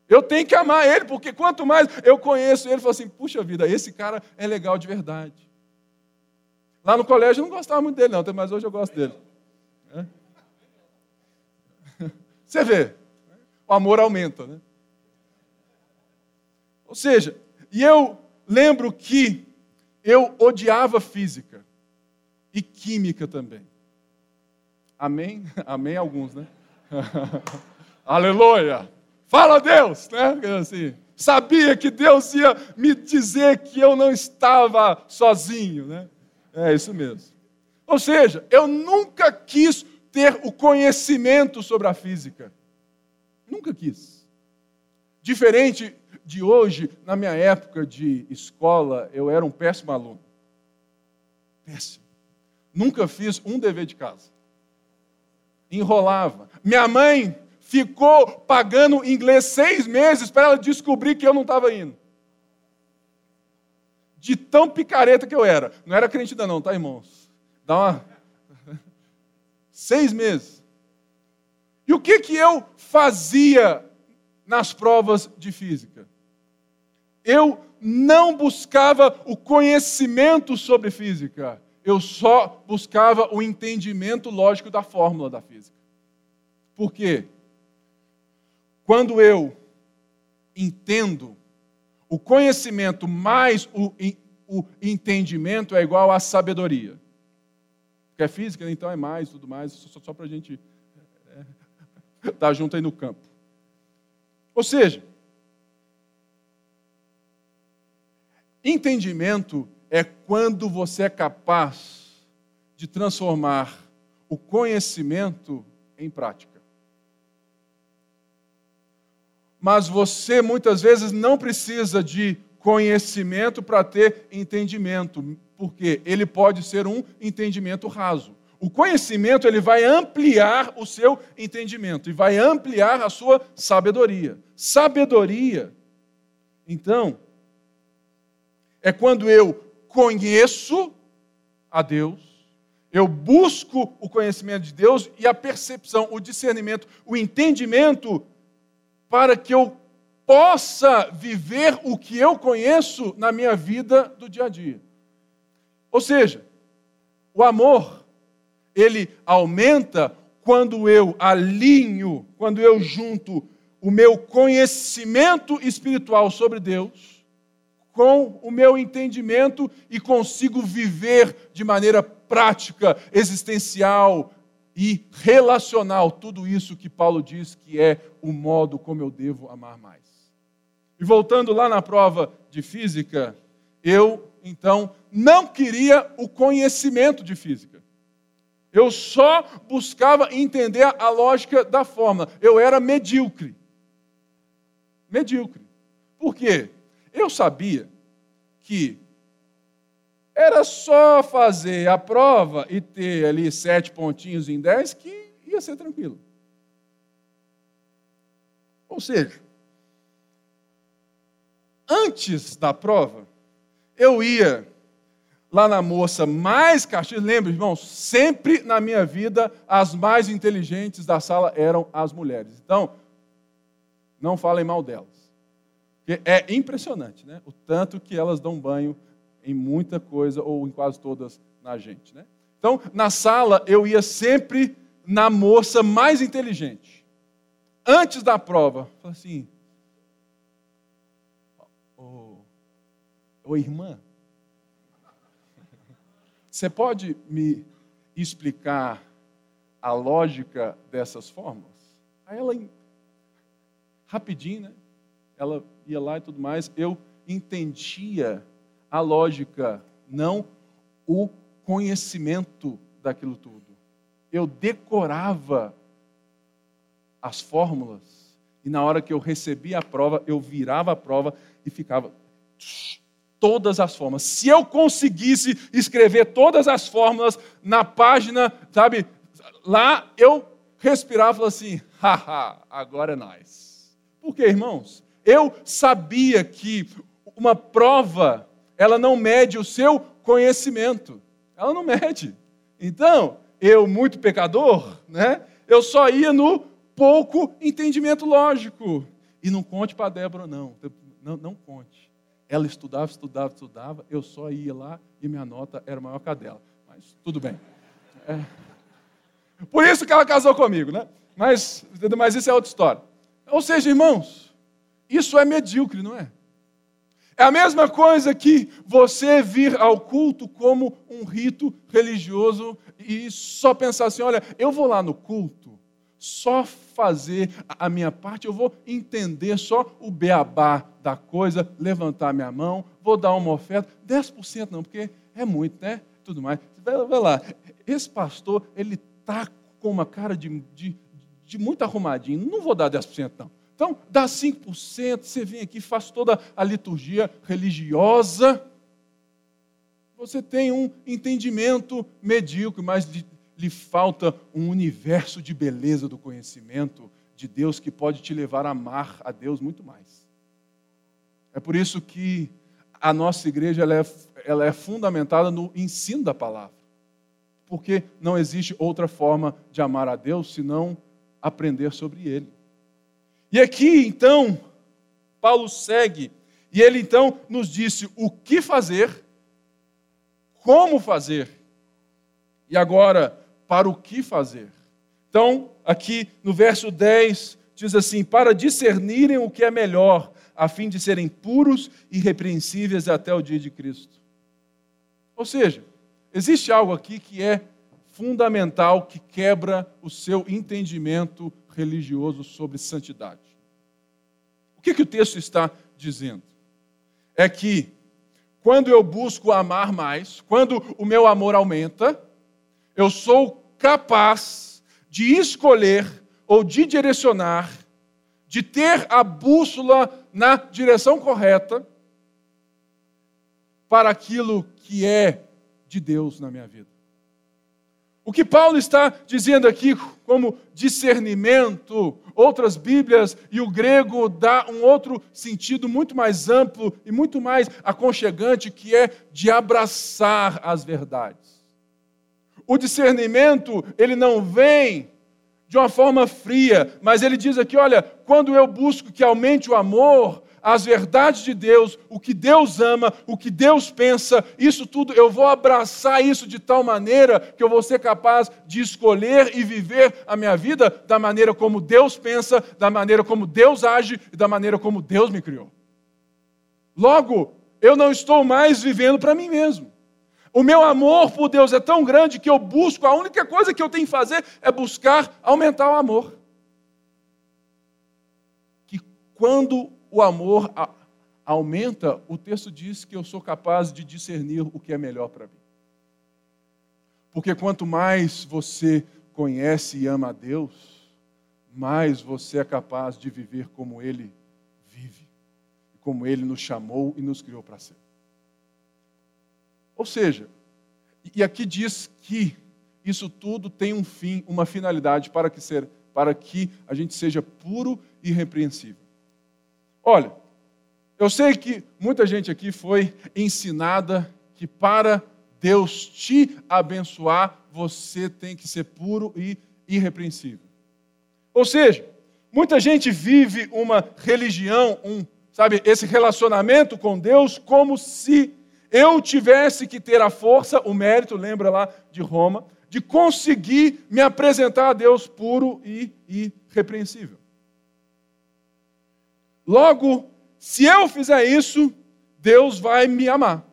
eu tenho que amar ele, porque quanto mais eu conheço ele, eu falo assim, puxa vida, esse cara é legal de verdade. Lá no colégio eu não gostava muito dele, não, mas hoje eu gosto dele. <laughs> Você vê, o amor aumenta, né? Ou seja, e eu lembro que eu odiava física e química também. Amém? <laughs> Amém alguns, né? <laughs> Aleluia! Fala Deus, né? Assim, sabia que Deus ia me dizer que eu não estava sozinho, né? É isso mesmo. Ou seja, eu nunca quis ter o conhecimento sobre a física. Nunca quis. Diferente de hoje, na minha época de escola, eu era um péssimo aluno. Péssimo. Nunca fiz um dever de casa. Enrolava. Minha mãe ficou pagando inglês seis meses para ela descobrir que eu não estava indo. De tão picareta que eu era. Não era crente ainda não, tá, irmãos? Dá uma... <laughs> Seis meses. E o que, que eu fazia nas provas de física? Eu não buscava o conhecimento sobre física, eu só buscava o entendimento lógico da fórmula da física. Por quê? Quando eu entendo, o conhecimento mais o, o entendimento é igual à sabedoria. Que é física, então é mais, tudo mais, só, só para a gente estar é, <laughs> tá junto aí no campo. Ou seja, entendimento é quando você é capaz de transformar o conhecimento em prática. Mas você muitas vezes não precisa de conhecimento para ter entendimento, porque ele pode ser um entendimento raso. O conhecimento ele vai ampliar o seu entendimento e vai ampliar a sua sabedoria. Sabedoria, então, é quando eu conheço a Deus, eu busco o conhecimento de Deus e a percepção, o discernimento, o entendimento para que eu possa viver o que eu conheço na minha vida do dia a dia. Ou seja, o amor, ele aumenta quando eu alinho, quando eu junto o meu conhecimento espiritual sobre Deus com o meu entendimento e consigo viver de maneira prática, existencial, e relacional, tudo isso que Paulo diz que é o modo como eu devo amar mais. E voltando lá na prova de física, eu então não queria o conhecimento de física. Eu só buscava entender a lógica da fórmula. Eu era medíocre. Medíocre. Por quê? Eu sabia que era só fazer a prova e ter ali sete pontinhos em dez que ia ser tranquilo. Ou seja, antes da prova, eu ia lá na moça mais castiga. Lembra, irmãos, sempre na minha vida as mais inteligentes da sala eram as mulheres. Então, não falem mal delas. É impressionante, né? O tanto que elas dão banho em muita coisa ou em quase todas na gente, né? Então, na sala eu ia sempre na moça mais inteligente. Antes da prova, falei assim: Ô irmã, você pode me explicar a lógica dessas fórmulas? Aí ela, rapidinho, né? Ela ia lá e tudo mais, eu entendia a lógica, não o conhecimento daquilo tudo. Eu decorava as fórmulas e na hora que eu recebia a prova, eu virava a prova e ficava todas as fórmulas. Se eu conseguisse escrever todas as fórmulas na página, sabe, lá eu respirava e falava assim: haha, agora é nice. Por quê, irmãos? Eu sabia que uma prova, ela não mede o seu conhecimento. Ela não mede. Então, eu, muito pecador, né? Eu só ia no pouco entendimento lógico. E não conte para a Débora, não. não. Não conte. Ela estudava, estudava, estudava, eu só ia lá e minha nota era maior que a dela. Mas tudo bem. É. Por isso que ela casou comigo, né? Mas, mas isso é outra história. Ou seja, irmãos, isso é medíocre, não é? É a mesma coisa que você vir ao culto como um rito religioso e só pensar assim: olha, eu vou lá no culto só fazer a minha parte, eu vou entender só o beabá da coisa, levantar minha mão, vou dar uma oferta, 10% não, porque é muito, né? Tudo mais. Vai, lá, esse pastor, ele está com uma cara de, de, de muito arrumadinho, não vou dar 10% não. Então, dá 5%, você vem aqui, faz toda a liturgia religiosa, você tem um entendimento medíocre, mas de, lhe falta um universo de beleza do conhecimento de Deus que pode te levar a amar a Deus muito mais. É por isso que a nossa igreja ela é, ela é fundamentada no ensino da palavra. Porque não existe outra forma de amar a Deus senão aprender sobre Ele. E aqui, então, Paulo segue, e ele então nos disse o que fazer, como fazer, e agora para o que fazer. Então, aqui no verso 10, diz assim: para discernirem o que é melhor, a fim de serem puros e irrepreensíveis até o dia de Cristo. Ou seja, existe algo aqui que é fundamental, que quebra o seu entendimento religioso sobre santidade. O que, que o texto está dizendo? É que quando eu busco amar mais, quando o meu amor aumenta, eu sou capaz de escolher ou de direcionar, de ter a bússola na direção correta para aquilo que é de Deus na minha vida. O que Paulo está dizendo aqui como discernimento, outras Bíblias e o grego dá um outro sentido muito mais amplo e muito mais aconchegante, que é de abraçar as verdades. O discernimento, ele não vem de uma forma fria, mas ele diz aqui: olha, quando eu busco que aumente o amor, as verdades de Deus, o que Deus ama, o que Deus pensa, isso tudo eu vou abraçar isso de tal maneira que eu vou ser capaz de escolher e viver a minha vida da maneira como Deus pensa, da maneira como Deus age e da maneira como Deus me criou. Logo, eu não estou mais vivendo para mim mesmo. O meu amor por Deus é tão grande que eu busco, a única coisa que eu tenho que fazer é buscar aumentar o amor. Que quando o amor aumenta, o texto diz que eu sou capaz de discernir o que é melhor para mim. Porque quanto mais você conhece e ama a Deus, mais você é capaz de viver como Ele vive, como Ele nos chamou e nos criou para ser. Ou seja, e aqui diz que isso tudo tem um fim, uma finalidade para que, ser, para que a gente seja puro e irrepreensível. Olha, eu sei que muita gente aqui foi ensinada que para Deus te abençoar, você tem que ser puro e irrepreensível. Ou seja, muita gente vive uma religião, um, sabe, esse relacionamento com Deus como se eu tivesse que ter a força, o mérito, lembra lá de Roma, de conseguir me apresentar a Deus puro e irrepreensível. Logo, se eu fizer isso, Deus vai me amar.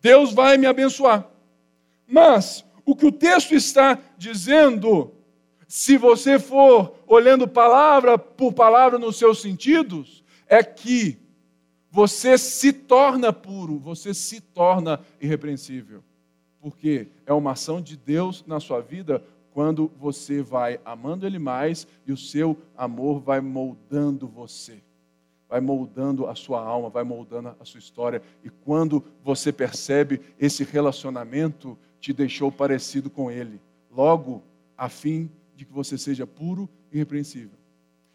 Deus vai me abençoar. Mas o que o texto está dizendo, se você for olhando palavra por palavra nos seus sentidos, é que você se torna puro, você se torna irrepreensível. Porque é uma ação de Deus na sua vida quando você vai amando Ele mais e o seu amor vai moldando você vai moldando a sua alma, vai moldando a sua história. E quando você percebe esse relacionamento, te deixou parecido com Ele. Logo, a fim de que você seja puro e irrepreensível.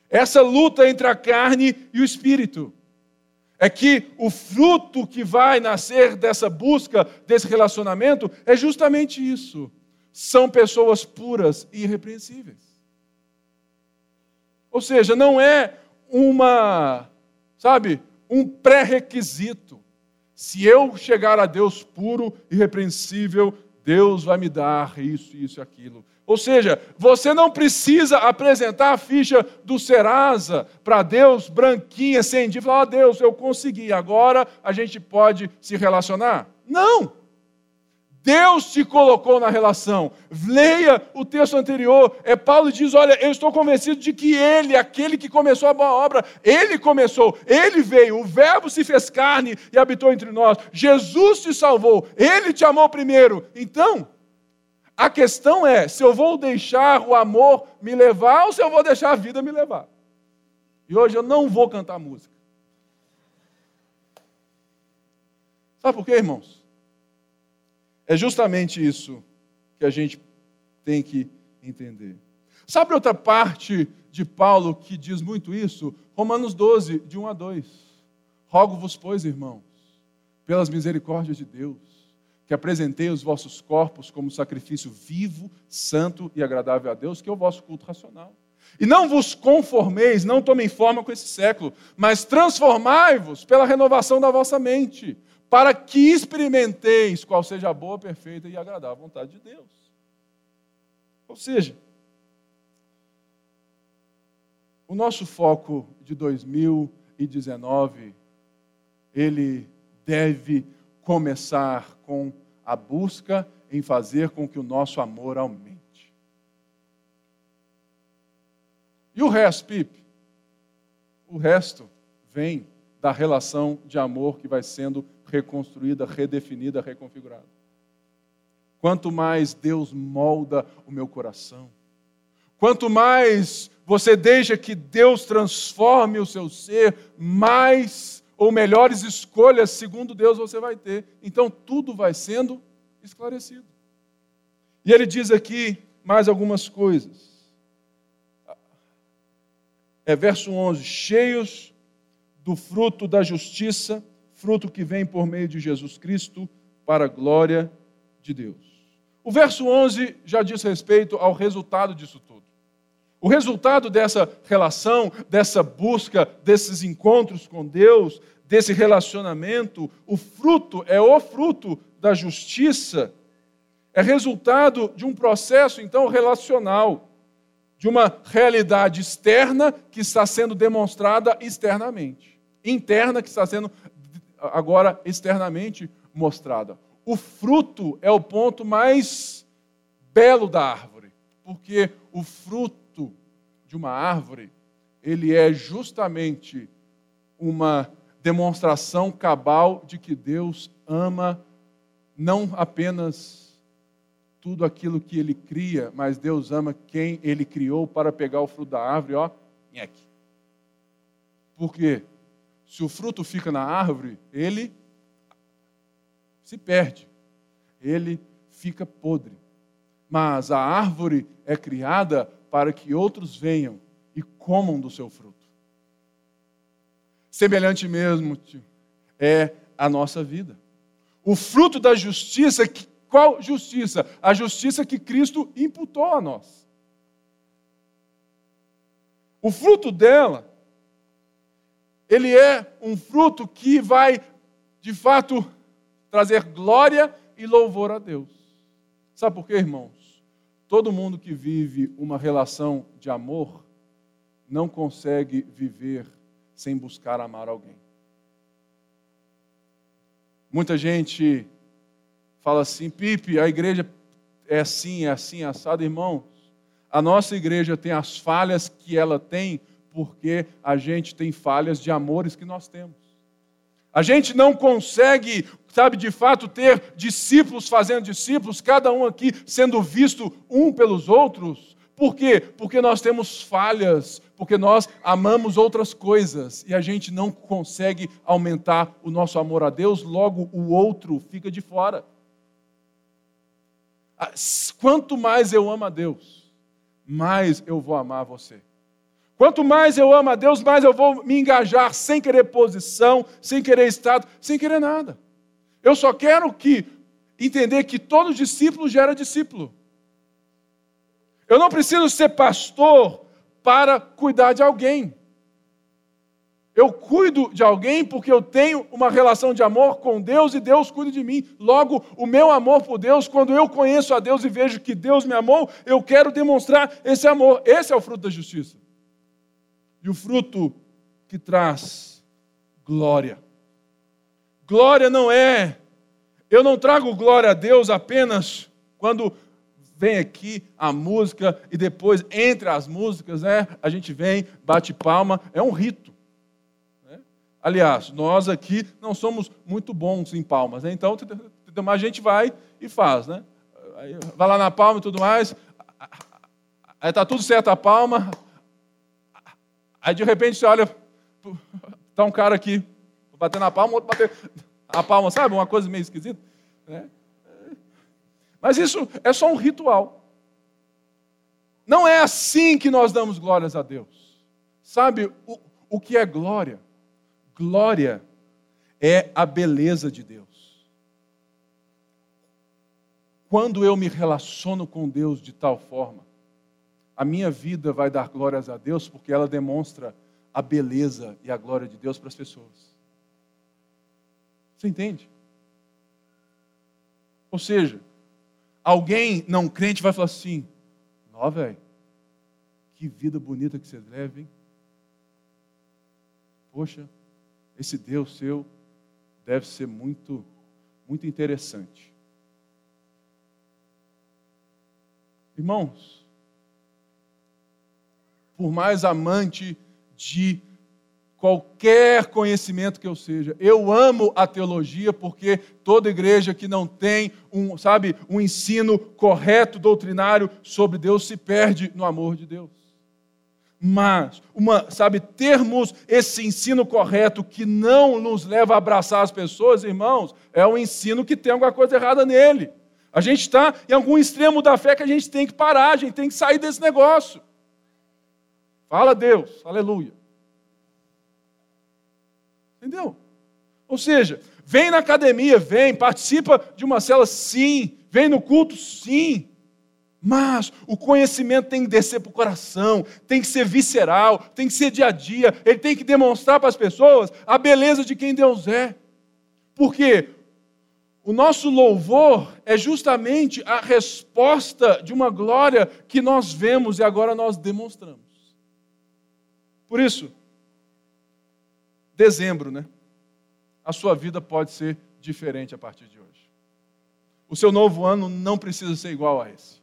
Essa luta entre a carne e o espírito é que o fruto que vai nascer dessa busca, desse relacionamento, é justamente isso. São pessoas puras e irrepreensíveis. Ou seja, não é uma sabe, um pré-requisito. Se eu chegar a Deus puro e irrepreensível, Deus vai me dar isso, isso e aquilo. Ou seja, você não precisa apresentar a ficha do Serasa para Deus branquinha, sem dívida, falar, oh, Deus, eu consegui, agora a gente pode se relacionar. Não! Deus te colocou na relação. Leia o texto anterior. É Paulo diz: Olha, eu estou convencido de que Ele, aquele que começou a boa obra, Ele começou, Ele veio, o Verbo se fez carne e habitou entre nós. Jesus te salvou, Ele te amou primeiro. Então, a questão é: se eu vou deixar o amor me levar ou se eu vou deixar a vida me levar. E hoje eu não vou cantar música. Sabe por quê, irmãos? É justamente isso que a gente tem que entender. Sabe outra parte de Paulo que diz muito isso? Romanos 12, de 1 a 2. Rogo-vos, pois, irmãos, pelas misericórdias de Deus, que apresentei os vossos corpos como sacrifício vivo, santo e agradável a Deus, que é o vosso culto racional. E não vos conformeis, não tomem forma com esse século, mas transformai-vos pela renovação da vossa mente para que experimenteis qual seja a boa, perfeita e agradável vontade de Deus. Ou seja, o nosso foco de 2000 e 19, ele deve começar com a busca em fazer com que o nosso amor aumente. E o resto, Pipe? O resto vem da relação de amor que vai sendo reconstruída, redefinida, reconfigurada. Quanto mais Deus molda o meu coração, quanto mais você deixa que Deus transforme o seu ser, mais ou melhores escolhas segundo Deus você vai ter. Então tudo vai sendo esclarecido. E ele diz aqui mais algumas coisas. É verso 11: cheios do fruto da justiça, fruto que vem por meio de Jesus Cristo, para a glória de Deus. O verso 11 já diz respeito ao resultado disso tudo. O resultado dessa relação, dessa busca, desses encontros com Deus, desse relacionamento, o fruto é o fruto da justiça, é resultado de um processo então relacional, de uma realidade externa que está sendo demonstrada externamente, interna que está sendo agora externamente mostrada. O fruto é o ponto mais belo da árvore, porque o fruto de uma árvore, ele é justamente uma demonstração cabal de que Deus ama não apenas tudo aquilo que ele cria, mas Deus ama quem ele criou para pegar o fruto da árvore, ó, nheque. Por quê? Se o fruto fica na árvore, ele se perde, ele fica podre. Mas a árvore é criada para que outros venham e comam do seu fruto. Semelhante mesmo é a nossa vida. O fruto da justiça, qual justiça? A justiça que Cristo imputou a nós. O fruto dela, ele é um fruto que vai, de fato, trazer glória e louvor a Deus. Sabe por quê, irmãos? Todo mundo que vive uma relação de amor não consegue viver sem buscar amar alguém. Muita gente fala assim, Pipe, a igreja é assim, é assim, assado, irmãos. A nossa igreja tem as falhas que ela tem, porque a gente tem falhas de amores que nós temos. A gente não consegue, sabe, de fato ter discípulos fazendo discípulos, cada um aqui sendo visto um pelos outros. Por quê? Porque nós temos falhas, porque nós amamos outras coisas e a gente não consegue aumentar o nosso amor a Deus, logo o outro fica de fora. Ah, quanto mais eu amo a Deus, mais eu vou amar você. Quanto mais eu amo a Deus, mais eu vou me engajar sem querer posição, sem querer estado, sem querer nada. Eu só quero que entender que todo discípulo gera discípulo. Eu não preciso ser pastor para cuidar de alguém. Eu cuido de alguém porque eu tenho uma relação de amor com Deus e Deus cuida de mim. Logo, o meu amor por Deus, quando eu conheço a Deus e vejo que Deus me amou, eu quero demonstrar esse amor. Esse é o fruto da justiça e o fruto que traz glória. Glória não é, eu não trago glória a Deus apenas quando vem aqui a música e depois, entre as músicas, né, a gente vem, bate palma, é um rito. Né? Aliás, nós aqui não somos muito bons em palmas, né? então a gente vai e faz. Né? Vai lá na palma e tudo mais, está tudo certo a palma, Aí de repente você olha, está um cara aqui, batendo na palma, outro bater a palma, sabe? Uma coisa meio esquisita. Né? Mas isso é só um ritual. Não é assim que nós damos glórias a Deus. Sabe o, o que é glória? Glória é a beleza de Deus. Quando eu me relaciono com Deus de tal forma, a minha vida vai dar glórias a Deus porque ela demonstra a beleza e a glória de Deus para as pessoas. Você entende? Ou seja, alguém não crente vai falar assim: Nó, velho, que vida bonita que você leva, hein? poxa, esse Deus seu deve ser muito, muito interessante. Irmãos, por mais amante de qualquer conhecimento que eu seja. Eu amo a teologia porque toda igreja que não tem um, sabe, um ensino correto doutrinário sobre Deus se perde no amor de Deus. Mas, uma, sabe, termos esse ensino correto que não nos leva a abraçar as pessoas, irmãos, é um ensino que tem alguma coisa errada nele. A gente está em algum extremo da fé que a gente tem que parar, a gente tem que sair desse negócio. Fala Deus, aleluia. Entendeu? Ou seja, vem na academia, vem, participa de uma cela, sim, vem no culto, sim. Mas o conhecimento tem que descer para o coração, tem que ser visceral, tem que ser dia a dia, ele tem que demonstrar para as pessoas a beleza de quem Deus é. Porque o nosso louvor é justamente a resposta de uma glória que nós vemos e agora nós demonstramos. Por isso, dezembro, né? A sua vida pode ser diferente a partir de hoje. O seu novo ano não precisa ser igual a esse.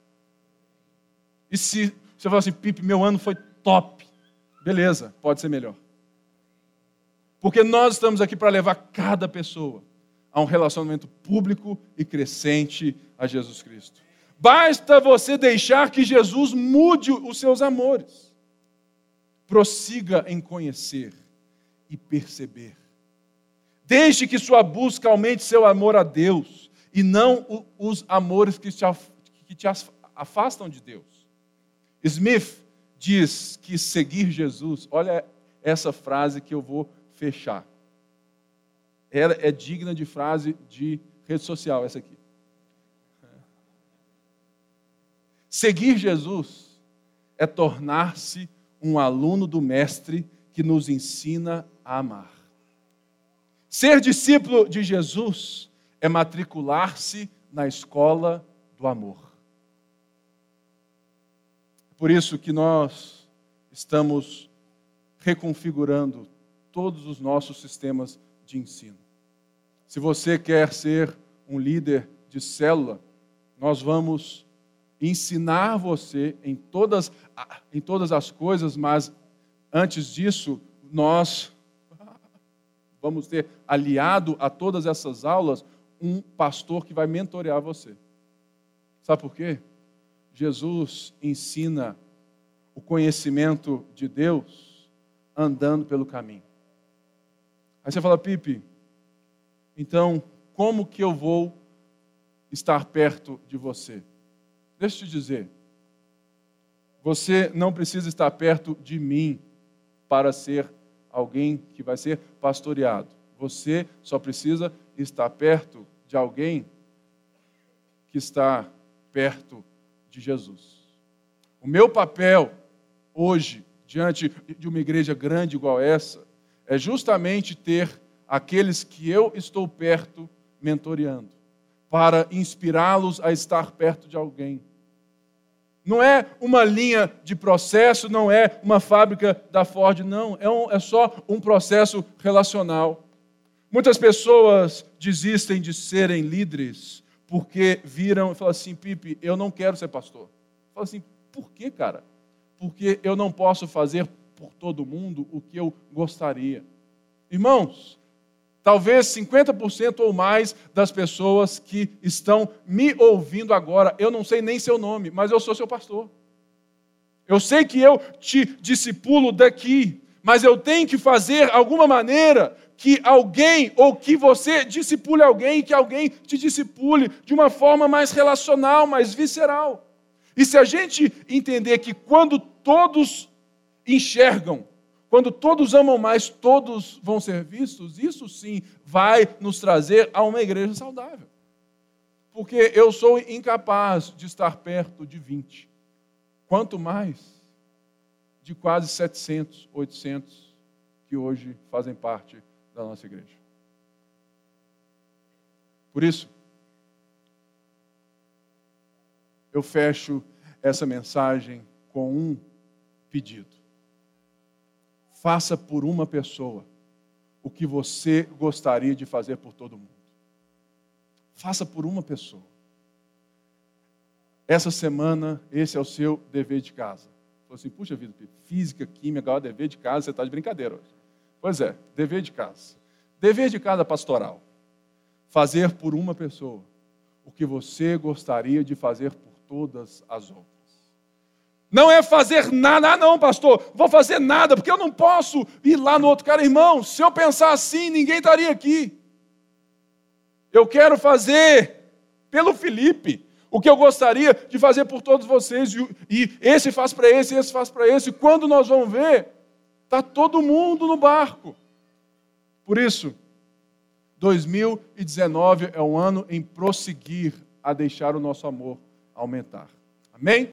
E se você falar assim, Pipe, meu ano foi top. Beleza, pode ser melhor. Porque nós estamos aqui para levar cada pessoa a um relacionamento público e crescente a Jesus Cristo. Basta você deixar que Jesus mude os seus amores. Prossiga em conhecer e perceber. Deixe que sua busca aumente seu amor a Deus e não os amores que te afastam de Deus. Smith diz que seguir Jesus, olha essa frase que eu vou fechar. Ela é digna de frase de rede social, essa aqui. Seguir Jesus é tornar-se um aluno do Mestre que nos ensina a amar. Ser discípulo de Jesus é matricular-se na escola do amor. Por isso que nós estamos reconfigurando todos os nossos sistemas de ensino. Se você quer ser um líder de célula, nós vamos ensinar você em todas, em todas as coisas, mas antes disso, nós vamos ter aliado a todas essas aulas um pastor que vai mentorear você. Sabe por quê? Jesus ensina o conhecimento de Deus andando pelo caminho. Aí você fala, Pipe, então como que eu vou estar perto de você? Deixa eu te dizer, você não precisa estar perto de mim para ser alguém que vai ser pastoreado. Você só precisa estar perto de alguém que está perto de Jesus. O meu papel hoje, diante de uma igreja grande igual essa, é justamente ter aqueles que eu estou perto mentoreando, para inspirá-los a estar perto de alguém não é uma linha de processo, não é uma fábrica da Ford, não. É, um, é só um processo relacional. Muitas pessoas desistem de serem líderes porque viram e falam assim: Pipe, eu não quero ser pastor. Fala assim: por que, cara? Porque eu não posso fazer por todo mundo o que eu gostaria. Irmãos, Talvez 50% ou mais das pessoas que estão me ouvindo agora, eu não sei nem seu nome, mas eu sou seu pastor. Eu sei que eu te discipulo daqui, mas eu tenho que fazer alguma maneira que alguém ou que você discipule alguém, que alguém te discipule de uma forma mais relacional, mais visceral. E se a gente entender que quando todos enxergam quando todos amam mais, todos vão ser vistos, isso sim vai nos trazer a uma igreja saudável. Porque eu sou incapaz de estar perto de 20. Quanto mais de quase 700, 800 que hoje fazem parte da nossa igreja. Por isso, eu fecho essa mensagem com um pedido faça por uma pessoa o que você gostaria de fazer por todo mundo. Faça por uma pessoa. Essa semana, esse é o seu dever de casa. Falou assim, puxa vida, física, química, agora dever de casa, você está de brincadeira hoje. Pois é, dever de casa. Dever de casa pastoral. Fazer por uma pessoa o que você gostaria de fazer por todas as outras. Não é fazer nada, ah, não, pastor, vou fazer nada, porque eu não posso ir lá no outro cara, irmão. Se eu pensar assim, ninguém estaria aqui. Eu quero fazer pelo Felipe o que eu gostaria de fazer por todos vocês, e esse faz para esse, esse faz para esse. Quando nós vamos ver, está todo mundo no barco. Por isso, 2019 é um ano em prosseguir a deixar o nosso amor aumentar. Amém?